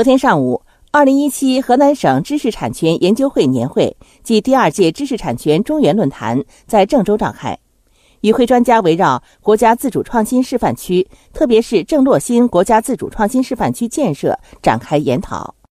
昨天上午二零一七河南省知识产权研究会年会暨第二届知识产权中原论坛在郑州召开。与会专家围绕国家自主创新示范区特别是郑洛新国家自主创新示范区建设展开研讨。